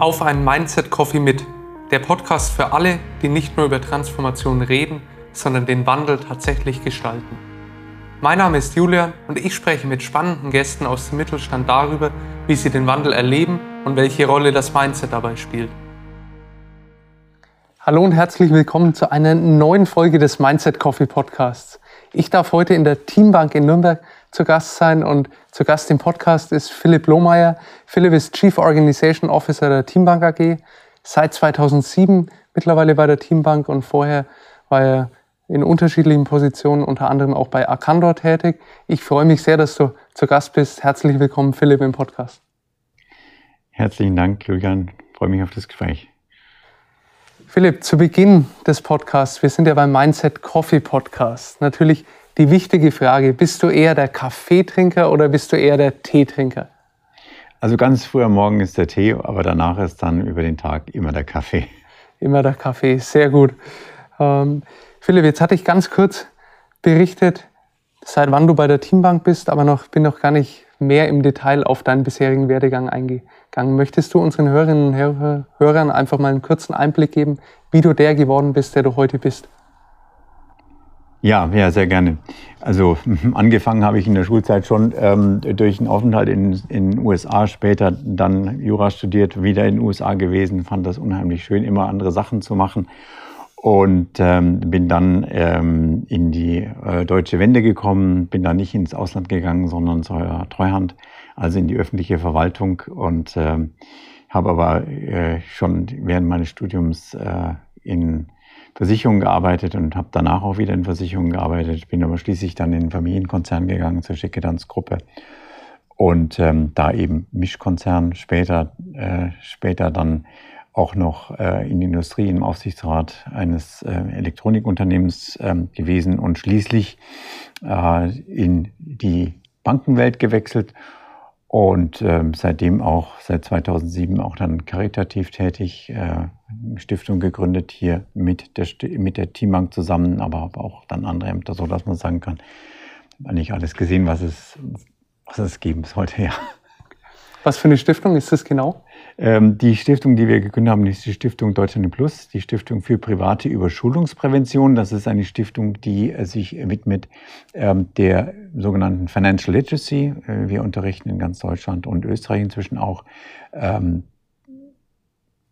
auf einen Mindset Coffee mit. Der Podcast für alle, die nicht nur über Transformation reden, sondern den Wandel tatsächlich gestalten. Mein Name ist Julian und ich spreche mit spannenden Gästen aus dem Mittelstand darüber, wie sie den Wandel erleben und welche Rolle das Mindset dabei spielt. Hallo und herzlich willkommen zu einer neuen Folge des Mindset Coffee Podcasts. Ich darf heute in der Teambank in Nürnberg zu Gast sein und zu Gast im Podcast ist Philipp Lohmeier. Philipp ist Chief Organization Officer der Teambank AG, seit 2007 mittlerweile bei der Teambank und vorher war er in unterschiedlichen Positionen, unter anderem auch bei Arcandor tätig. Ich freue mich sehr, dass du zu Gast bist. Herzlich willkommen, Philipp, im Podcast. Herzlichen Dank, Julian. Ich freue mich auf das Gespräch. Philipp, zu Beginn des Podcasts, wir sind ja beim Mindset Coffee Podcast. Natürlich die wichtige Frage, bist du eher der Kaffeetrinker oder bist du eher der Teetrinker? Also ganz früh am Morgen ist der Tee, aber danach ist dann über den Tag immer der Kaffee. Immer der Kaffee, sehr gut. Ähm, Philipp, jetzt hatte ich ganz kurz berichtet, seit wann du bei der Teambank bist, aber noch, bin noch gar nicht mehr im Detail auf deinen bisherigen Werdegang eingegangen. Möchtest du unseren Hörerinnen und Hörern einfach mal einen kurzen Einblick geben, wie du der geworden bist, der du heute bist? Ja, ja, sehr gerne. Also angefangen habe ich in der Schulzeit schon ähm, durch einen Aufenthalt in den USA, später dann Jura studiert, wieder in den USA gewesen, fand das unheimlich schön, immer andere Sachen zu machen. Und ähm, bin dann ähm, in die äh, deutsche Wende gekommen, bin dann nicht ins Ausland gegangen, sondern zur Treuhand, also in die öffentliche Verwaltung. Und ähm, habe aber äh, schon während meines Studiums äh, in Versicherungen gearbeitet und habe danach auch wieder in Versicherungen gearbeitet. Bin aber schließlich dann in den Familienkonzern gegangen, zur Schickedanz-Gruppe. Und ähm, da eben Mischkonzern, später, äh, später dann auch noch äh, in die Industrie im Aufsichtsrat eines äh, Elektronikunternehmens äh, gewesen und schließlich äh, in die Bankenwelt gewechselt und ähm, seitdem auch, seit 2007 auch dann karitativ tätig, äh, Stiftung gegründet hier mit der, mit der Teambank zusammen, aber auch dann andere Ämter, so dass man sagen kann, eigentlich alles gesehen, was es, was es geben sollte, ja. Was für eine Stiftung ist das genau? Ähm, die Stiftung, die wir gegründet haben, ist die Stiftung Deutschland Plus, die Stiftung für private Überschulungsprävention. Das ist eine Stiftung, die äh, sich widmet ähm, der sogenannten Financial Literacy. Äh, wir unterrichten in ganz Deutschland und Österreich inzwischen auch ähm,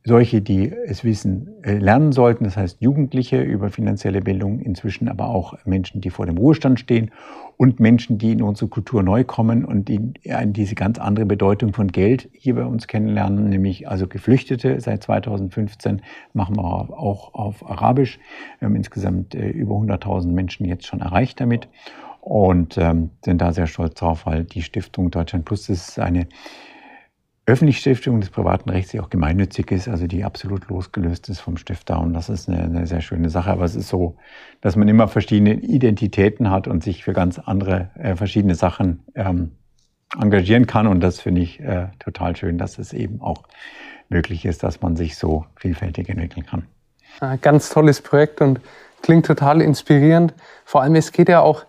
solche, die es wissen, äh, lernen sollten, das heißt Jugendliche über finanzielle Bildung, inzwischen aber auch Menschen, die vor dem Ruhestand stehen und Menschen, die in unsere Kultur neu kommen und die diese ganz andere Bedeutung von Geld hier bei uns kennenlernen, nämlich also Geflüchtete. Seit 2015 machen wir auch auf Arabisch. Wir haben insgesamt äh, über 100.000 Menschen jetzt schon erreicht damit und ähm, sind da sehr stolz drauf, weil die Stiftung Deutschland Plus ist eine öffentliche Stiftung des privaten Rechts, die auch gemeinnützig ist, also die absolut losgelöst ist vom Stifter. Und das ist eine, eine, sehr schöne Sache. Aber es ist so, dass man immer verschiedene Identitäten hat und sich für ganz andere, äh, verschiedene Sachen ähm, engagieren kann. Und das finde ich äh, total schön, dass es eben auch möglich ist, dass man sich so vielfältig entwickeln kann. Ein ganz tolles Projekt und klingt total inspirierend. Vor allem, es geht ja auch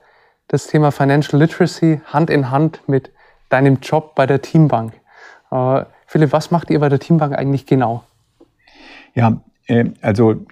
das Thema Financial Literacy Hand in Hand mit deinem Job bei der Teambank. Äh, Philipp, was macht ihr bei der Teambank eigentlich genau? Ja, äh, also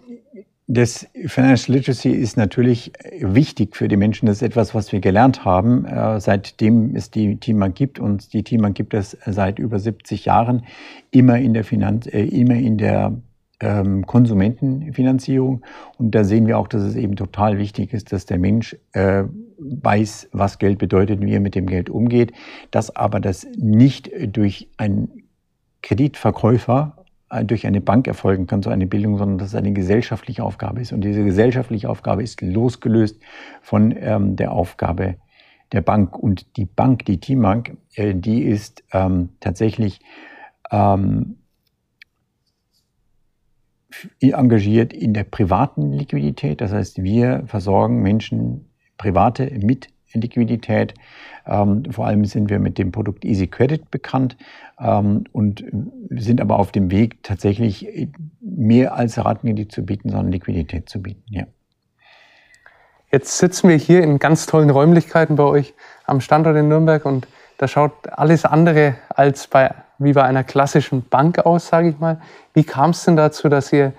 das Financial Literacy ist natürlich wichtig für die Menschen. Das ist etwas, was wir gelernt haben, äh, seitdem es die Teambank gibt. Und die Teambank gibt es seit über 70 Jahren immer in der Finanz, äh, immer in der ähm, Konsumentenfinanzierung. Und da sehen wir auch, dass es eben total wichtig ist, dass der Mensch äh, weiß, was Geld bedeutet, wie er mit dem Geld umgeht, dass aber das nicht durch einen Kreditverkäufer äh, durch eine Bank erfolgen kann, so eine Bildung, sondern dass es eine gesellschaftliche Aufgabe ist. Und diese gesellschaftliche Aufgabe ist losgelöst von ähm, der Aufgabe der Bank. Und die Bank, die Teambank, äh, die ist ähm, tatsächlich ähm, engagiert in der privaten Liquidität. Das heißt, wir versorgen Menschen, Private mit Liquidität. Ähm, vor allem sind wir mit dem Produkt Easy Credit bekannt ähm, und sind aber auf dem Weg, tatsächlich mehr als Ratenkredit zu bieten, sondern Liquidität zu bieten. Ja. Jetzt sitzen wir hier in ganz tollen Räumlichkeiten bei euch am Standort in Nürnberg und da schaut alles andere als bei wie bei einer klassischen Bank aus, sage ich mal. Wie kam es denn dazu, dass ihr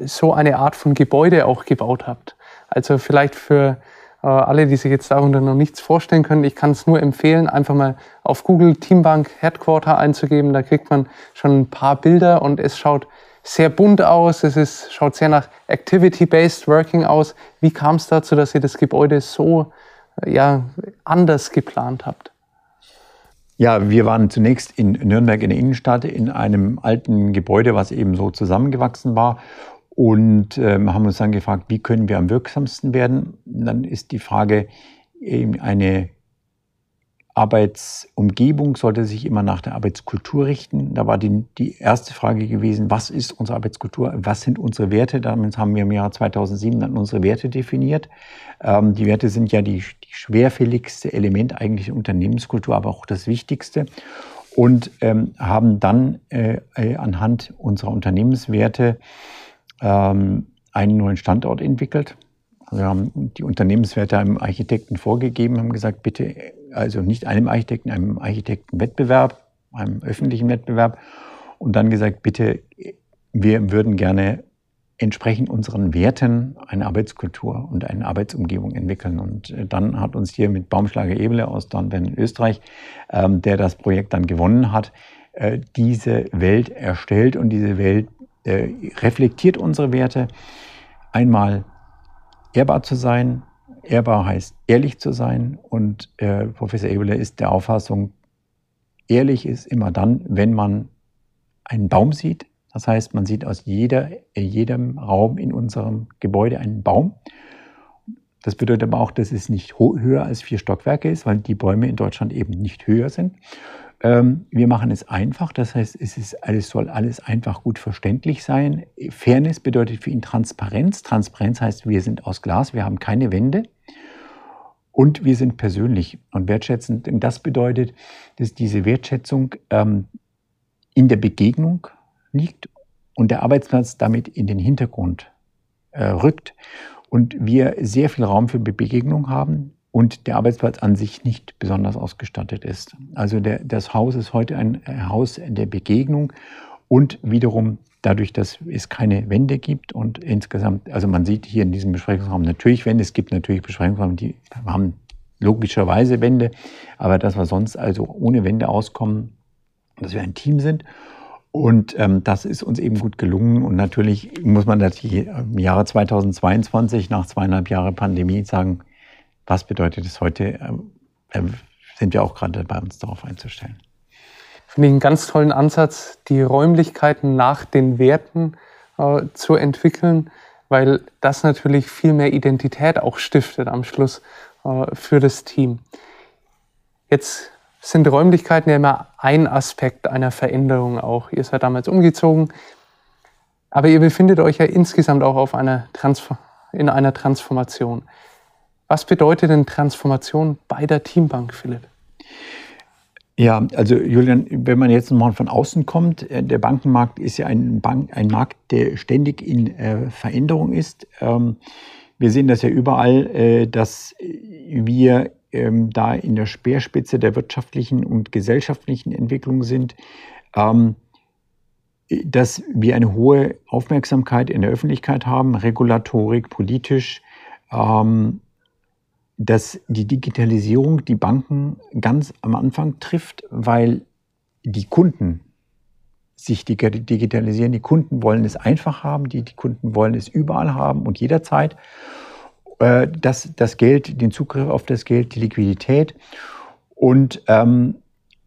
so eine Art von Gebäude auch gebaut habt? Also vielleicht für äh, alle, die sich jetzt darunter noch nichts vorstellen können, ich kann es nur empfehlen, einfach mal auf Google Teambank Headquarter einzugeben. Da kriegt man schon ein paar Bilder und es schaut sehr bunt aus. Es ist, schaut sehr nach Activity-Based Working aus. Wie kam es dazu, dass ihr das Gebäude so ja, anders geplant habt? Ja, wir waren zunächst in Nürnberg in der Innenstadt in einem alten Gebäude, was eben so zusammengewachsen war und ähm, haben uns dann gefragt, wie können wir am wirksamsten werden. dann ist die Frage, eben eine Arbeitsumgebung sollte sich immer nach der Arbeitskultur richten. Da war die, die erste Frage gewesen, was ist unsere Arbeitskultur, was sind unsere Werte? Damit haben wir im Jahr 2007 dann unsere Werte definiert. Ähm, die Werte sind ja die, die schwerfälligste Element eigentlich der Unternehmenskultur, aber auch das Wichtigste. Und ähm, haben dann äh, äh anhand unserer Unternehmenswerte ähm, einen neuen Standort entwickelt. Wir haben die Unternehmenswerte einem Architekten vorgegeben, haben gesagt, bitte, also nicht einem Architekten, einem Architektenwettbewerb, einem öffentlichen Wettbewerb. Und dann gesagt, bitte, wir würden gerne entsprechend unseren Werten eine Arbeitskultur und eine Arbeitsumgebung entwickeln. Und äh, dann hat uns hier mit Baumschlager Ebele aus Dornbirn in Österreich, ähm, der das Projekt dann gewonnen hat, äh, diese Welt erstellt und diese Welt äh, reflektiert unsere Werte. Einmal ehrbar zu sein. Ehrbar heißt ehrlich zu sein. Und äh, Professor Ebele ist der Auffassung, ehrlich ist immer dann, wenn man einen Baum sieht. Das heißt, man sieht aus jeder, jedem Raum in unserem Gebäude einen Baum. Das bedeutet aber auch, dass es nicht höher als vier Stockwerke ist, weil die Bäume in Deutschland eben nicht höher sind. Ähm, wir machen es einfach, das heißt, es ist alles, soll alles einfach gut verständlich sein. Fairness bedeutet für ihn Transparenz. Transparenz heißt, wir sind aus Glas, wir haben keine Wände und wir sind persönlich und wertschätzend. Und das bedeutet, dass diese Wertschätzung ähm, in der Begegnung liegt und der Arbeitsplatz damit in den Hintergrund äh, rückt und wir sehr viel Raum für Begegnung haben und der Arbeitsplatz an sich nicht besonders ausgestattet ist. Also der, das Haus ist heute ein Haus der Begegnung und wiederum dadurch, dass es keine Wände gibt und insgesamt, also man sieht hier in diesem Besprechungsraum natürlich Wände, es gibt natürlich Besprechungsräume, die haben logischerweise Wände, aber dass wir sonst also ohne Wände auskommen, dass wir ein Team sind. Und ähm, das ist uns eben gut gelungen. Und natürlich muss man natürlich im Jahre 2022, nach zweieinhalb Jahren Pandemie, sagen, was bedeutet es heute, äh, sind wir auch gerade dabei, uns darauf einzustellen. Finde ich einen ganz tollen Ansatz, die Räumlichkeiten nach den Werten äh, zu entwickeln, weil das natürlich viel mehr Identität auch stiftet am Schluss äh, für das Team. Jetzt sind Räumlichkeiten ja immer ein Aspekt einer Veränderung auch. Ihr seid damals umgezogen, aber ihr befindet euch ja insgesamt auch auf einer in einer Transformation. Was bedeutet denn Transformation bei der Teambank, Philipp? Ja, also Julian, wenn man jetzt mal von außen kommt, äh, der Bankenmarkt ist ja ein, Bank, ein Markt, der ständig in äh, Veränderung ist. Ähm, wir sehen das ja überall, äh, dass wir ähm, da in der Speerspitze der wirtschaftlichen und gesellschaftlichen Entwicklung sind. Ähm, dass wir eine hohe Aufmerksamkeit in der Öffentlichkeit haben, Regulatorik, politisch, ähm, dass die Digitalisierung die Banken ganz am Anfang trifft, weil die Kunden sich digitalisieren. Die Kunden wollen es einfach haben, die, die Kunden wollen es überall haben und jederzeit. Äh, das, das Geld, den Zugriff auf das Geld, die Liquidität und ähm,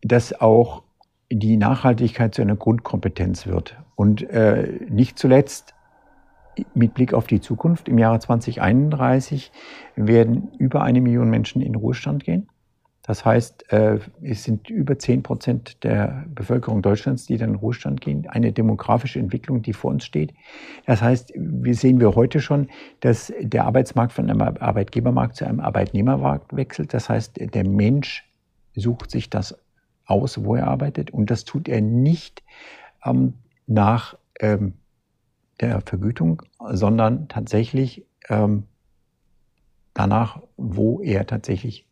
dass auch die Nachhaltigkeit zu einer Grundkompetenz wird. Und äh, nicht zuletzt mit Blick auf die Zukunft, im Jahre 2031 werden über eine Million Menschen in Ruhestand gehen. Das heißt, äh, es sind über 10 Prozent der Bevölkerung Deutschlands, die dann in Ruhestand gehen. Eine demografische Entwicklung, die vor uns steht. Das heißt, wir sehen wir heute schon, dass der Arbeitsmarkt von einem Arbeitgebermarkt zu einem Arbeitnehmermarkt wechselt. Das heißt, der Mensch sucht sich das aus, wo er arbeitet. Und das tut er nicht ähm, nach ähm, der Vergütung, sondern tatsächlich ähm, danach, wo er tatsächlich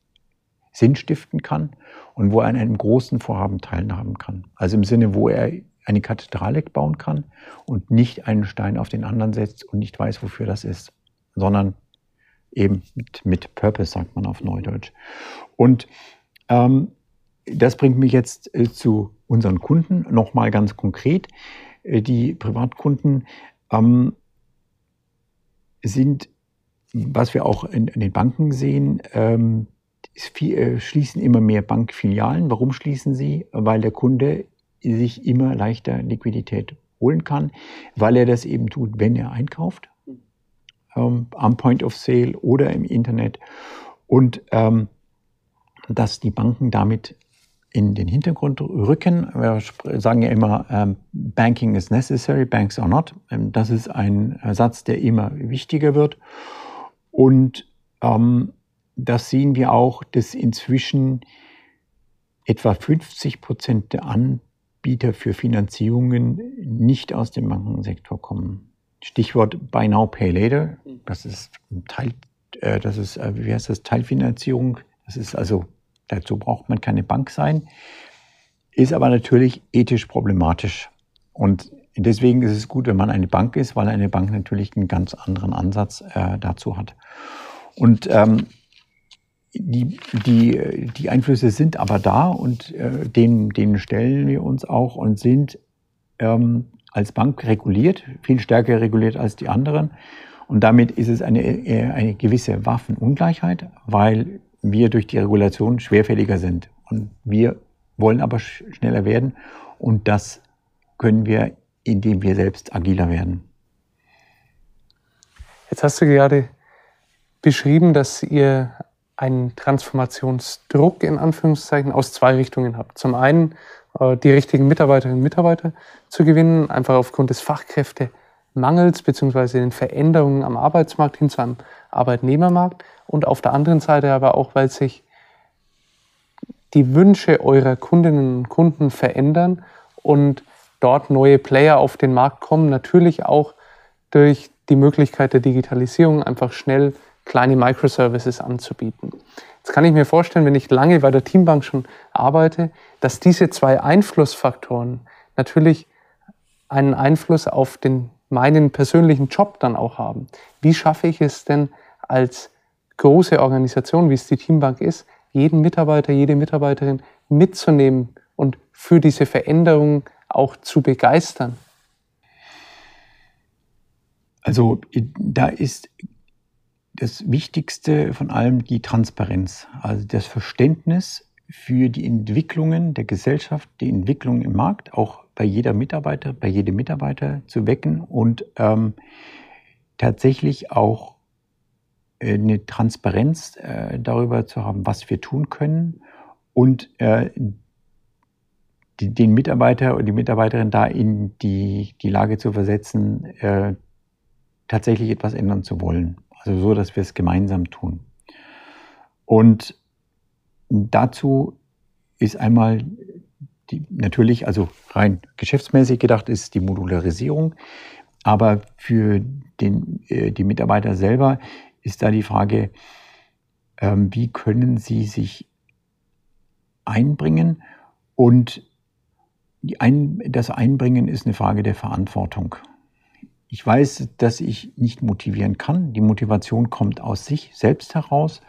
Sinn stiften kann und wo er an einem großen Vorhaben teilhaben kann. Also im Sinne, wo er eine Kathedrale bauen kann und nicht einen Stein auf den anderen setzt und nicht weiß, wofür das ist, sondern eben mit, mit Purpose, sagt man auf Neudeutsch. Und ähm, das bringt mich jetzt äh, zu unseren Kunden nochmal ganz konkret. Äh, die Privatkunden ähm, sind, was wir auch in, in den Banken sehen, ähm, viel, äh, schließen immer mehr Bankfilialen. Warum schließen sie? Weil der Kunde sich immer leichter Liquidität holen kann, weil er das eben tut, wenn er einkauft, ähm, am Point of Sale oder im Internet. Und ähm, dass die Banken damit in den Hintergrund rücken. Wir sagen ja immer, ähm, Banking is necessary, banks are not. Ähm, das ist ein Satz, der immer wichtiger wird. Und ähm, das sehen wir auch, dass inzwischen etwa 50 Prozent der Anbieter für Finanzierungen nicht aus dem Bankensektor kommen. Stichwort Buy Now, Pay Later. Das ist Teil, äh, das ist, äh, wie heißt das, Teilfinanzierung. Das ist also, dazu braucht man keine Bank sein. Ist aber natürlich ethisch problematisch. Und deswegen ist es gut, wenn man eine Bank ist, weil eine Bank natürlich einen ganz anderen Ansatz äh, dazu hat. Und ähm, die, die, die Einflüsse sind aber da und äh, denen, denen stellen wir uns auch und sind ähm, als Bank reguliert, viel stärker reguliert als die anderen. Und damit ist es eine, äh, eine gewisse Waffenungleichheit, weil wir durch die Regulation schwerfälliger sind. Und wir wollen aber schneller werden. Und das können wir, indem wir selbst agiler werden. Jetzt hast du gerade beschrieben, dass ihr einen Transformationsdruck in Anführungszeichen aus zwei Richtungen habt. Zum einen äh, die richtigen Mitarbeiterinnen und Mitarbeiter zu gewinnen, einfach aufgrund des Fachkräftemangels beziehungsweise den Veränderungen am Arbeitsmarkt hin zu einem Arbeitnehmermarkt und auf der anderen Seite aber auch, weil sich die Wünsche eurer Kundinnen und Kunden verändern und dort neue Player auf den Markt kommen, natürlich auch durch die Möglichkeit der Digitalisierung einfach schnell kleine Microservices anzubieten. Jetzt kann ich mir vorstellen, wenn ich lange bei der Teambank schon arbeite, dass diese zwei Einflussfaktoren natürlich einen Einfluss auf den, meinen persönlichen Job dann auch haben. Wie schaffe ich es denn als große Organisation, wie es die Teambank ist, jeden Mitarbeiter, jede Mitarbeiterin mitzunehmen und für diese Veränderung auch zu begeistern? Also da ist das Wichtigste von allem die Transparenz, also das Verständnis für die Entwicklungen der Gesellschaft, die Entwicklungen im Markt, auch bei jeder Mitarbeiter, bei jedem Mitarbeiter zu wecken und ähm, tatsächlich auch äh, eine Transparenz äh, darüber zu haben, was wir tun können und äh, die, den Mitarbeiter und die Mitarbeiterin da in die, die Lage zu versetzen, äh, tatsächlich etwas ändern zu wollen. Also so, dass wir es gemeinsam tun. Und dazu ist einmal die, natürlich, also rein geschäftsmäßig gedacht, ist die Modularisierung. Aber für den, äh, die Mitarbeiter selber ist da die Frage, ähm, wie können sie sich einbringen? Und ein, das Einbringen ist eine Frage der Verantwortung. Ich weiß, dass ich nicht motivieren kann. Die Motivation kommt aus sich selbst heraus.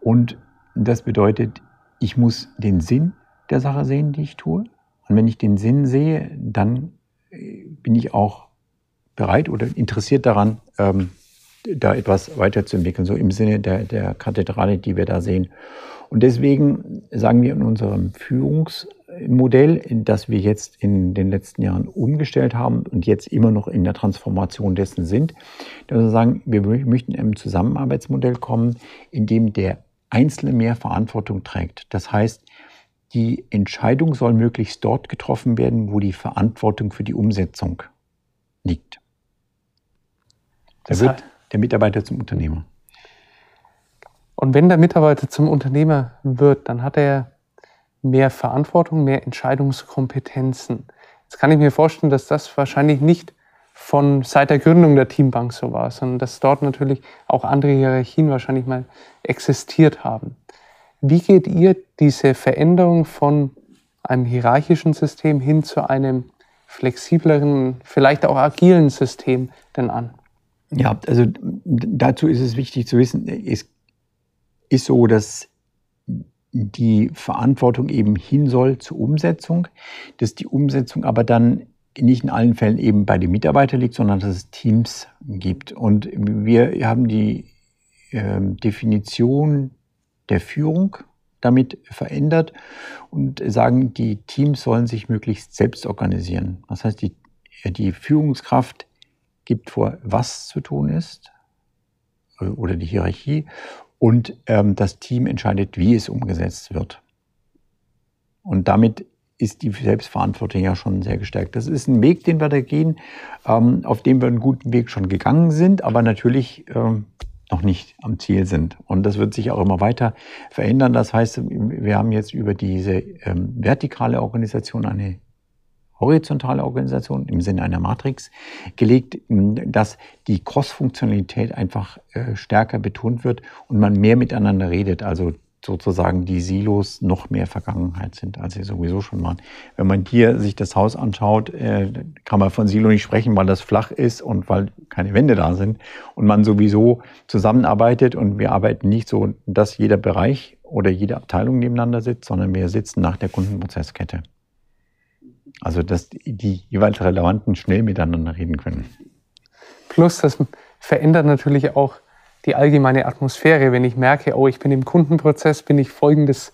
Und das bedeutet, ich muss den Sinn der Sache sehen, die ich tue. Und wenn ich den Sinn sehe, dann äh, bin ich auch bereit oder interessiert daran, ähm, da etwas weiterzuentwickeln, so im Sinne der, der Kathedrale, die wir da sehen. Und deswegen sagen wir in unserem Führungs- Modell, das wir jetzt in den letzten Jahren umgestellt haben und jetzt immer noch in der Transformation dessen sind, dass wir sagen, wir möchten in einem Zusammenarbeitsmodell kommen, in dem der Einzelne mehr Verantwortung trägt. Das heißt, die Entscheidung soll möglichst dort getroffen werden, wo die Verantwortung für die Umsetzung liegt. Da wird der Mitarbeiter zum Unternehmer. Und wenn der Mitarbeiter zum Unternehmer wird, dann hat er mehr Verantwortung, mehr Entscheidungskompetenzen. Jetzt kann ich mir vorstellen, dass das wahrscheinlich nicht von seit der Gründung der Teambank so war, sondern dass dort natürlich auch andere Hierarchien wahrscheinlich mal existiert haben. Wie geht ihr diese Veränderung von einem hierarchischen System hin zu einem flexibleren, vielleicht auch agilen System denn an? Ja, also dazu ist es wichtig zu wissen, es ist so, dass die Verantwortung eben hin soll zur Umsetzung, dass die Umsetzung aber dann nicht in allen Fällen eben bei den Mitarbeitern liegt, sondern dass es Teams gibt. Und wir haben die äh, Definition der Führung damit verändert und sagen, die Teams sollen sich möglichst selbst organisieren. Das heißt, die, die Führungskraft gibt vor, was zu tun ist äh, oder die Hierarchie und ähm, das Team entscheidet, wie es umgesetzt wird. Und damit ist die Selbstverantwortung ja schon sehr gestärkt. Das ist ein Weg, den wir da gehen, ähm, auf dem wir einen guten Weg schon gegangen sind, aber natürlich ähm, noch nicht am Ziel sind. Und das wird sich auch immer weiter verändern. Das heißt, wir haben jetzt über diese ähm, vertikale Organisation eine horizontale Organisation im Sinne einer Matrix gelegt, dass die Cross-Funktionalität einfach äh, stärker betont wird und man mehr miteinander redet. Also sozusagen die Silos noch mehr Vergangenheit sind, als sie sowieso schon waren. Wenn man hier sich das Haus anschaut, äh, kann man von Silo nicht sprechen, weil das flach ist und weil keine Wände da sind und man sowieso zusammenarbeitet und wir arbeiten nicht so, dass jeder Bereich oder jede Abteilung nebeneinander sitzt, sondern wir sitzen nach der Kundenprozesskette. Also, dass die jeweils Relevanten schnell miteinander reden können. Plus, das verändert natürlich auch die allgemeine Atmosphäre. Wenn ich merke, oh, ich bin im Kundenprozess, bin ich folgendes,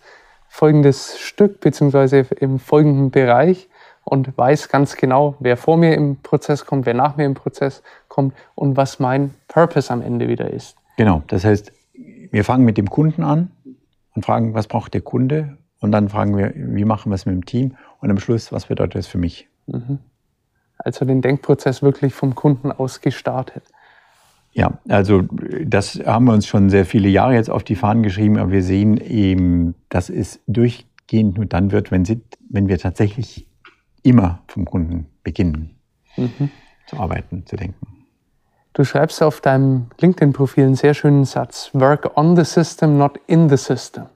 folgendes Stück beziehungsweise im folgenden Bereich und weiß ganz genau, wer vor mir im Prozess kommt, wer nach mir im Prozess kommt und was mein Purpose am Ende wieder ist. Genau, das heißt, wir fangen mit dem Kunden an und fragen, was braucht der Kunde und dann fragen wir, wie machen wir es mit dem Team und am Schluss, was bedeutet das für mich? Mhm. Also den Denkprozess wirklich vom Kunden aus gestartet. Ja, also das haben wir uns schon sehr viele Jahre jetzt auf die Fahnen geschrieben, aber wir sehen eben, dass es durchgehend nur dann wird, wenn, sie, wenn wir tatsächlich immer vom Kunden beginnen mhm. zu arbeiten, zu denken. Du schreibst auf deinem LinkedIn-Profil einen sehr schönen Satz, Work on the system, not in the system.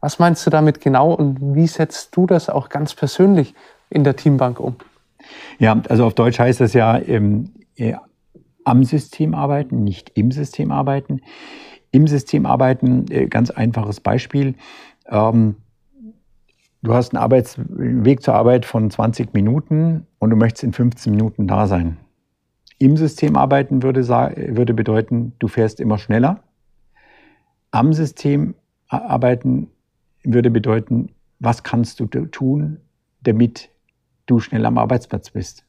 Was meinst du damit genau und wie setzt du das auch ganz persönlich in der Teambank um? Ja, also auf Deutsch heißt das ja, ähm, am System arbeiten, nicht im System arbeiten. Im System arbeiten, äh, ganz einfaches Beispiel. Ähm, du hast einen, Arbeits Weg zur Arbeit von 20 Minuten und du möchtest in 15 Minuten da sein. Im System arbeiten würde, würde bedeuten, du fährst immer schneller. Am System arbeiten würde bedeuten, was kannst du tun, damit du schnell am Arbeitsplatz bist.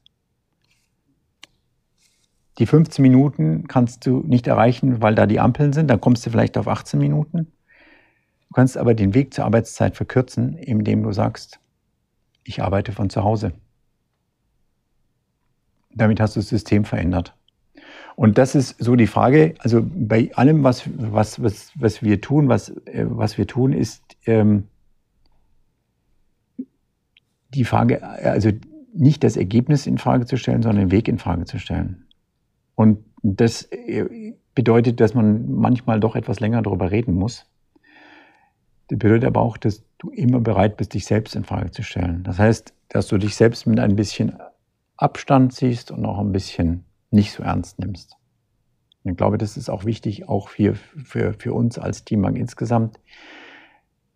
Die 15 Minuten kannst du nicht erreichen, weil da die Ampeln sind, dann kommst du vielleicht auf 18 Minuten. Du kannst aber den Weg zur Arbeitszeit verkürzen, indem du sagst, ich arbeite von zu Hause. Damit hast du das System verändert. Und das ist so die Frage, also bei allem, was, was, was, was wir tun, was, äh, was wir tun, ist ähm, die Frage, also nicht das Ergebnis in Frage zu stellen, sondern den Weg in Frage zu stellen. Und das äh, bedeutet, dass man manchmal doch etwas länger darüber reden muss. Das bedeutet aber auch, dass du immer bereit bist, dich selbst in Frage zu stellen. Das heißt, dass du dich selbst mit ein bisschen Abstand siehst und auch ein bisschen nicht so ernst nimmst. Und ich glaube, das ist auch wichtig, auch für, für, für uns als Teambank insgesamt,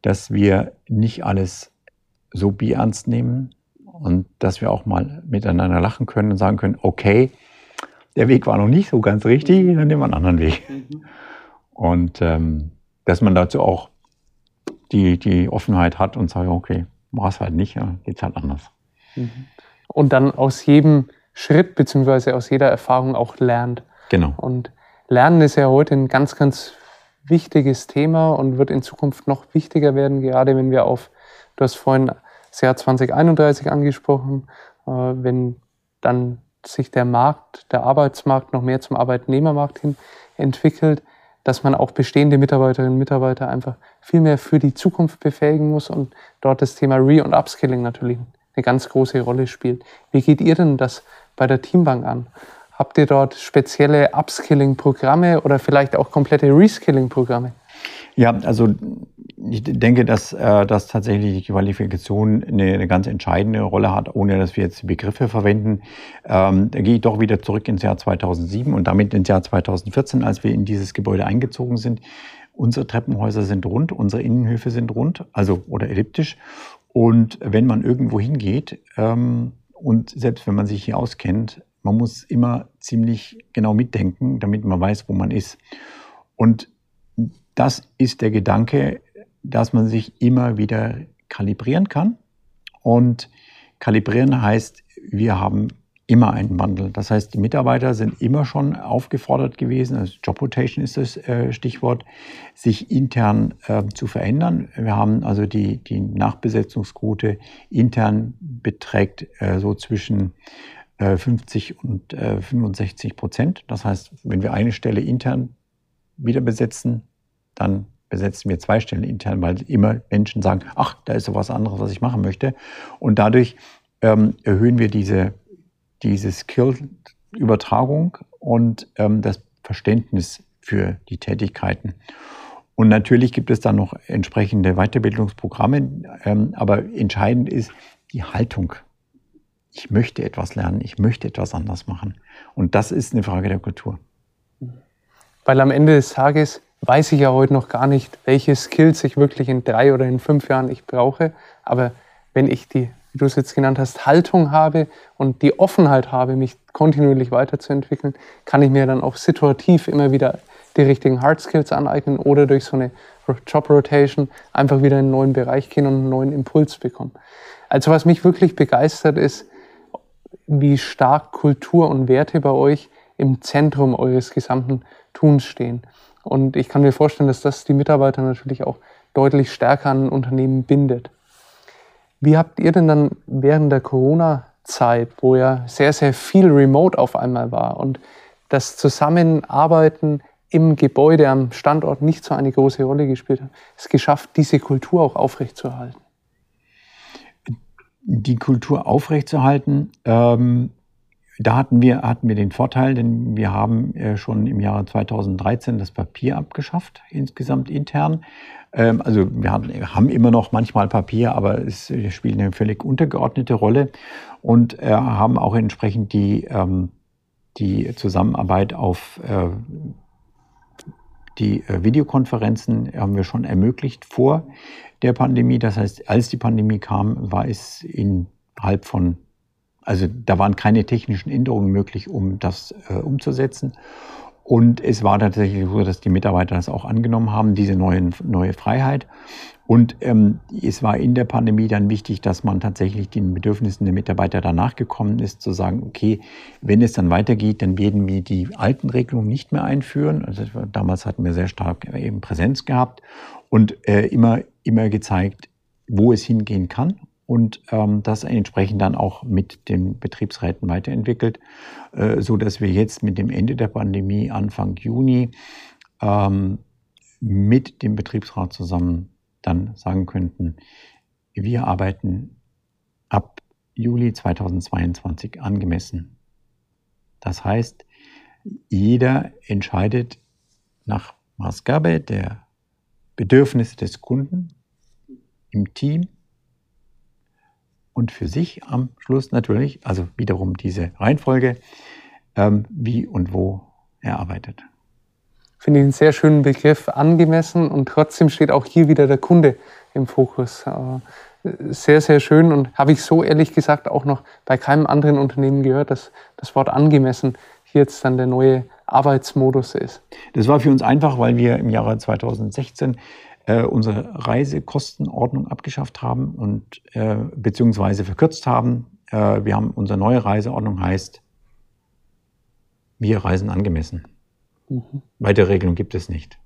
dass wir nicht alles so ernst nehmen und dass wir auch mal miteinander lachen können und sagen können, okay, der Weg war noch nicht so ganz richtig, dann nehmen wir einen anderen Weg. Mhm. Und ähm, dass man dazu auch die, die Offenheit hat und sagt, okay, war es halt nicht, ja, geht's halt anders. Mhm. Und dann aus jedem Schritt beziehungsweise aus jeder Erfahrung auch lernt. Genau. Und Lernen ist ja heute ein ganz, ganz wichtiges Thema und wird in Zukunft noch wichtiger werden, gerade wenn wir auf, du hast vorhin das Jahr 2031 angesprochen, äh, wenn dann sich der Markt, der Arbeitsmarkt noch mehr zum Arbeitnehmermarkt hin entwickelt, dass man auch bestehende Mitarbeiterinnen und Mitarbeiter einfach viel mehr für die Zukunft befähigen muss und dort das Thema Re- und Upskilling natürlich eine ganz große Rolle spielt. Wie geht ihr denn das bei der Teambank an? Habt ihr dort spezielle Upskilling-Programme oder vielleicht auch komplette Reskilling-Programme? Ja, also ich denke, dass, äh, dass tatsächlich die Qualifikation eine, eine, ganz entscheidende Rolle hat, ohne dass wir jetzt Begriffe verwenden. Ähm, da gehe ich doch wieder zurück ins Jahr 2007 und damit ins Jahr 2014, als wir in dieses Gebäude eingezogen sind. Unsere Treppenhäuser sind rund, unsere Innenhöfe sind rund, also oder elliptisch. Und wenn man irgendwo hingeht, ähm, und selbst wenn man sich hier auskennt, man muss immer ziemlich genau mitdenken, damit man weiß, wo man ist. Und das ist der Gedanke, dass man sich immer wieder kalibrieren kann. Und kalibrieren heißt, wir haben immer einen Wandel. Das heißt, die Mitarbeiter sind immer schon aufgefordert gewesen, also Job Rotation ist das äh, Stichwort, sich intern äh, zu verändern. Wir haben also die, die Nachbesetzungsquote intern beträgt äh, so zwischen 50 äh, und 65 äh, Prozent. Das heißt, wenn wir eine Stelle intern wieder besetzen, dann besetzen wir zwei Stellen intern, weil immer Menschen sagen, ach, da ist so was anderes, was ich machen möchte. Und dadurch ähm, erhöhen wir diese, diese Skill-Übertragung und ähm, das Verständnis für die Tätigkeiten. Und natürlich gibt es dann noch entsprechende Weiterbildungsprogramme, ähm, aber entscheidend ist die Haltung. Ich möchte etwas lernen, ich möchte etwas anders machen. Und das ist eine Frage der Kultur. Weil am Ende des Tages weiß ich ja heute noch gar nicht, welche Skills ich wirklich in drei oder in fünf Jahren ich brauche. Aber wenn ich die, wie du es jetzt genannt hast, Haltung habe und die Offenheit habe, mich kontinuierlich weiterzuentwickeln, kann ich mir dann auch situativ immer wieder die richtigen Hard Skills aneignen oder durch so eine Job Rotation einfach wieder in einen neuen Bereich gehen und einen neuen Impuls bekommen. Also was mich wirklich begeistert ist, wie stark Kultur und Werte bei euch im Zentrum eures gesamten Tuns stehen. Und ich kann mir vorstellen, dass das die Mitarbeiter natürlich auch deutlich stärker an Unternehmen bindet. Wie habt ihr denn dann während der Corona-Zeit, wo ja sehr, sehr viel Remote auf einmal war und das Zusammenarbeiten im Gebäude am Standort nicht so eine große Rolle gespielt hat, es geschafft, diese Kultur auch aufrechtzuerhalten? Die Kultur aufrechtzuerhalten, ähm, da hatten wir, hatten wir den Vorteil, denn wir haben äh, schon im Jahre 2013 das Papier abgeschafft, insgesamt intern. Ähm, also wir haben immer noch manchmal Papier, aber es spielt eine völlig untergeordnete Rolle und äh, haben auch entsprechend die, ähm, die Zusammenarbeit auf äh, die Videokonferenzen haben wir schon ermöglicht vor der Pandemie. Das heißt, als die Pandemie kam, war es innerhalb von also da waren keine technischen Änderungen möglich, um das äh, umzusetzen. Und es war tatsächlich so, dass die Mitarbeiter das auch angenommen haben, diese neuen, neue Freiheit. Und ähm, es war in der Pandemie dann wichtig, dass man tatsächlich den Bedürfnissen der Mitarbeiter danach gekommen ist, zu sagen, okay, wenn es dann weitergeht, dann werden wir die alten Regelungen nicht mehr einführen. Also damals hatten wir sehr stark eben Präsenz gehabt und äh, immer, immer gezeigt, wo es hingehen kann und ähm, das entsprechend dann auch mit den Betriebsräten weiterentwickelt, äh, so dass wir jetzt mit dem Ende der Pandemie Anfang Juni ähm, mit dem Betriebsrat zusammen dann sagen könnten, wir arbeiten ab Juli 2022 angemessen. Das heißt, jeder entscheidet nach Maßgabe der Bedürfnisse des Kunden im Team und für sich am Schluss natürlich, also wiederum diese Reihenfolge, ähm, wie und wo er arbeitet. Finde ich einen sehr schönen Begriff, angemessen und trotzdem steht auch hier wieder der Kunde im Fokus. Äh, sehr, sehr schön und habe ich so ehrlich gesagt auch noch bei keinem anderen Unternehmen gehört, dass das Wort angemessen hier jetzt dann der neue Arbeitsmodus ist. Das war für uns einfach, weil wir im Jahre 2016 äh, unsere Reisekostenordnung abgeschafft haben und äh, beziehungsweise verkürzt haben. Äh, wir haben unsere neue Reiseordnung heißt, wir reisen angemessen. Mhm. Weitere Regelung gibt es nicht.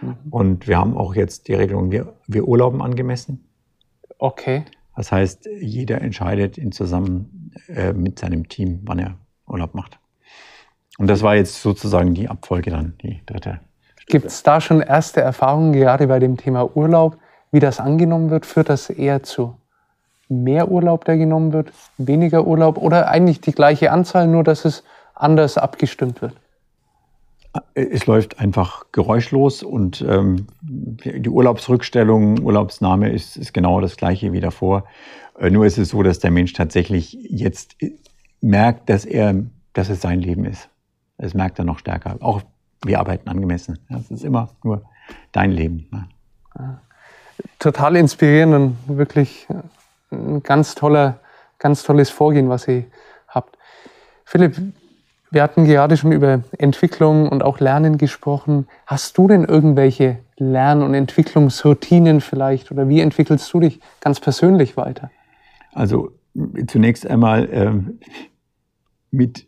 Mhm. Und wir haben auch jetzt die Regelung, wir, wir urlauben angemessen. Okay. Das heißt, jeder entscheidet in zusammen äh, mit seinem Team, wann er Urlaub macht. Und das war jetzt sozusagen die Abfolge dann, die dritte Gibt es da schon erste Erfahrungen, gerade bei dem Thema Urlaub, wie das angenommen wird? Führt das eher zu mehr Urlaub, der genommen wird, weniger Urlaub oder eigentlich die gleiche Anzahl, nur dass es anders abgestimmt wird? Es läuft einfach geräuschlos und ähm, die Urlaubsrückstellung, Urlaubsnahme ist, ist genau das gleiche wie davor. Äh, nur ist es so, dass der Mensch tatsächlich jetzt merkt, dass er, dass es sein Leben ist. Das merkt er noch stärker. Auch wir arbeiten angemessen. Es ist immer nur dein Leben. Ne? Total inspirierend und wirklich ein ganz toller, ganz tolles Vorgehen, was ihr habt. Philipp, wir hatten gerade schon über Entwicklung und auch Lernen gesprochen. Hast du denn irgendwelche Lern- und Entwicklungsroutinen vielleicht oder wie entwickelst du dich ganz persönlich weiter? Also zunächst einmal äh, mit äh,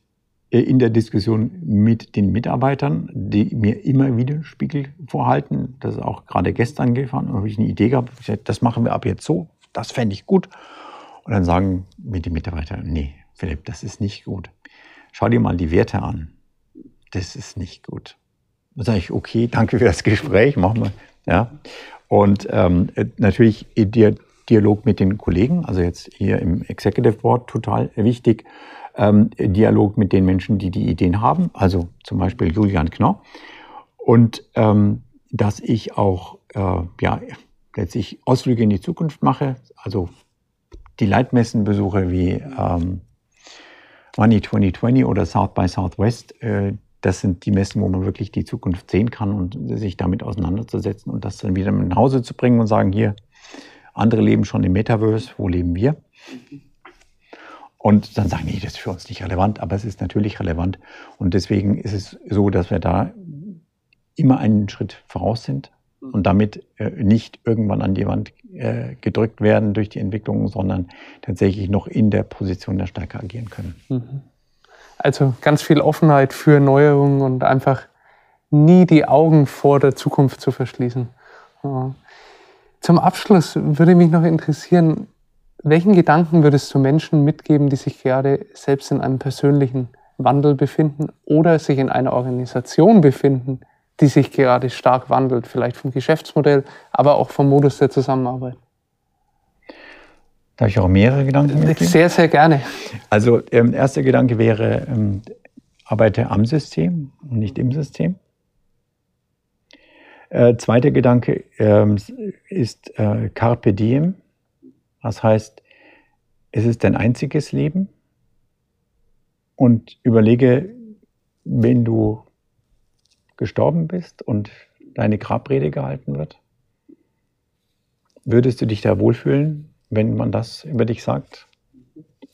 in der Diskussion mit den Mitarbeitern, die mir immer wieder Spiegel vorhalten. Das ist auch gerade gestern gefahren, da habe ich eine Idee gehabt, ich gesagt, das machen wir ab jetzt so, das fände ich gut. Und dann sagen mir die Mitarbeiter, nee, Philipp, das ist nicht gut. Schau dir mal die Werte an. Das ist nicht gut. Dann sage ich, okay, danke für das Gespräch, machen wir. Ja. Und ähm, natürlich der Dialog mit den Kollegen, also jetzt hier im Executive Board total wichtig ähm, Dialog mit den Menschen, die die Ideen haben, also zum Beispiel Julian Knorr. Und ähm, dass ich auch äh, ja, letztlich Ausflüge in die Zukunft mache, also die Leitmessen besuche wie ähm, Money 2020 oder South by Southwest. Äh, das sind die Messen, wo man wirklich die Zukunft sehen kann und sich damit auseinanderzusetzen und das dann wieder nach Hause zu bringen und sagen, hier, andere leben schon im Metaverse, wo leben wir? Und dann sagen, nee, das ist für uns nicht relevant, aber es ist natürlich relevant. Und deswegen ist es so, dass wir da immer einen Schritt voraus sind und damit äh, nicht irgendwann an die Wand äh, gedrückt werden durch die Entwicklung, sondern tatsächlich noch in der Position der Stärke agieren können. Mhm. Also ganz viel Offenheit für Neuerungen und einfach nie die Augen vor der Zukunft zu verschließen. Ja. Zum Abschluss würde mich noch interessieren, welchen Gedanken würdest du Menschen mitgeben, die sich gerade selbst in einem persönlichen Wandel befinden oder sich in einer Organisation befinden, die sich gerade stark wandelt, vielleicht vom Geschäftsmodell, aber auch vom Modus der Zusammenarbeit? Darf ich auch mehrere Gedanken mitgeben? Sehr, sehr gerne. Also ähm, erster Gedanke wäre, ähm, arbeite am System und nicht im System. Äh, zweiter Gedanke ähm, ist äh, Carpe Diem. Das heißt, es ist dein einziges Leben und überlege, wenn du gestorben bist und deine Grabrede gehalten wird, würdest du dich da wohlfühlen, wenn man das über dich sagt,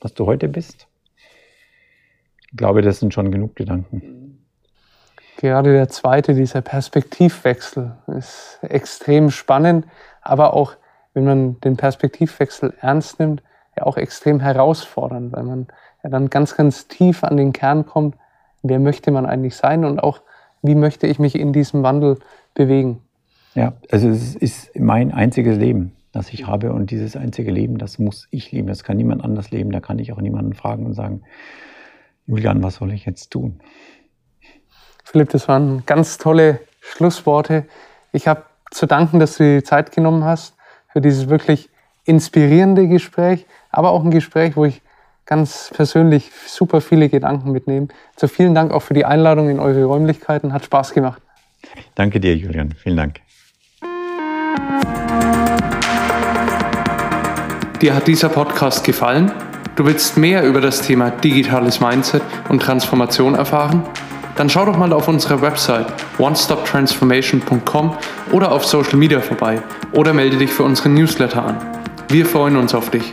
was du heute bist? Ich glaube, das sind schon genug Gedanken. Gerade der zweite, dieser Perspektivwechsel, ist extrem spannend, aber auch wenn man den Perspektivwechsel ernst nimmt, ja auch extrem herausfordernd, weil man ja dann ganz, ganz tief an den Kern kommt, wer möchte man eigentlich sein und auch, wie möchte ich mich in diesem Wandel bewegen. Ja, also es ist mein einziges Leben, das ich habe und dieses einzige Leben, das muss ich leben, das kann niemand anders leben, da kann ich auch niemanden fragen und sagen, Julian, was soll ich jetzt tun? Philipp, das waren ganz tolle Schlussworte. Ich habe zu danken, dass du die Zeit genommen hast für dieses wirklich inspirierende Gespräch, aber auch ein Gespräch, wo ich ganz persönlich super viele Gedanken mitnehme. So vielen Dank auch für die Einladung in eure Räumlichkeiten. Hat Spaß gemacht. Danke dir, Julian. Vielen Dank. Dir hat dieser Podcast gefallen? Du willst mehr über das Thema digitales Mindset und Transformation erfahren? Dann schau doch mal auf unserer Website onestoptransformation.com oder auf Social Media vorbei oder melde dich für unseren Newsletter an. Wir freuen uns auf dich.